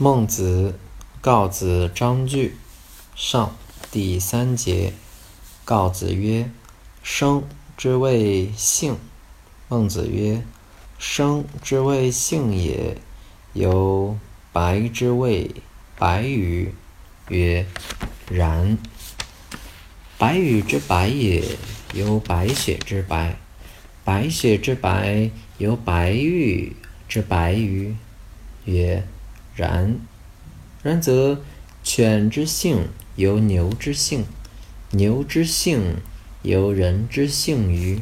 孟子告子章句上第三节。告子曰：“生之谓性。”孟子曰：“生之谓性也，由白之谓白与？”曰：“然。”白羽之白也，由白雪之白；白雪之白，由白玉之白与？曰。然，然则犬之性由牛之性，牛之性由人之性于？